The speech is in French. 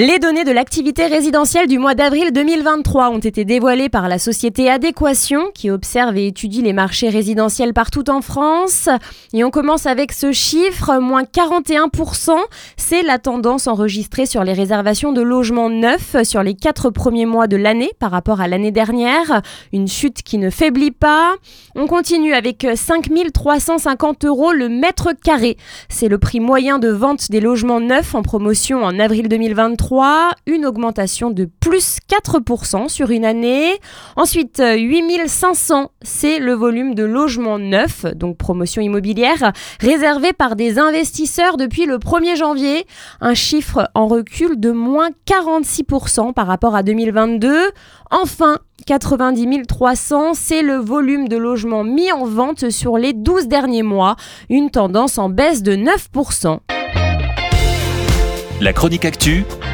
Les données de l'activité résidentielle du mois d'avril 2023 ont été dévoilées par la société Adéquation qui observe et étudie les marchés résidentiels partout en France. Et on commence avec ce chiffre, moins 41%. C'est la tendance enregistrée sur les réservations de logements neufs sur les quatre premiers mois de l'année par rapport à l'année dernière. Une chute qui ne faiblit pas. On continue avec 5350 euros le mètre carré. C'est le prix moyen de vente des logements neufs en promotion en avril 2023 une augmentation de plus 4% sur une année. Ensuite, 8500, c'est le volume de logements neufs, donc promotion immobilière, réservé par des investisseurs depuis le 1er janvier. Un chiffre en recul de moins 46% par rapport à 2022. Enfin, 90 300, c'est le volume de logements mis en vente sur les 12 derniers mois, une tendance en baisse de 9%. La chronique actu,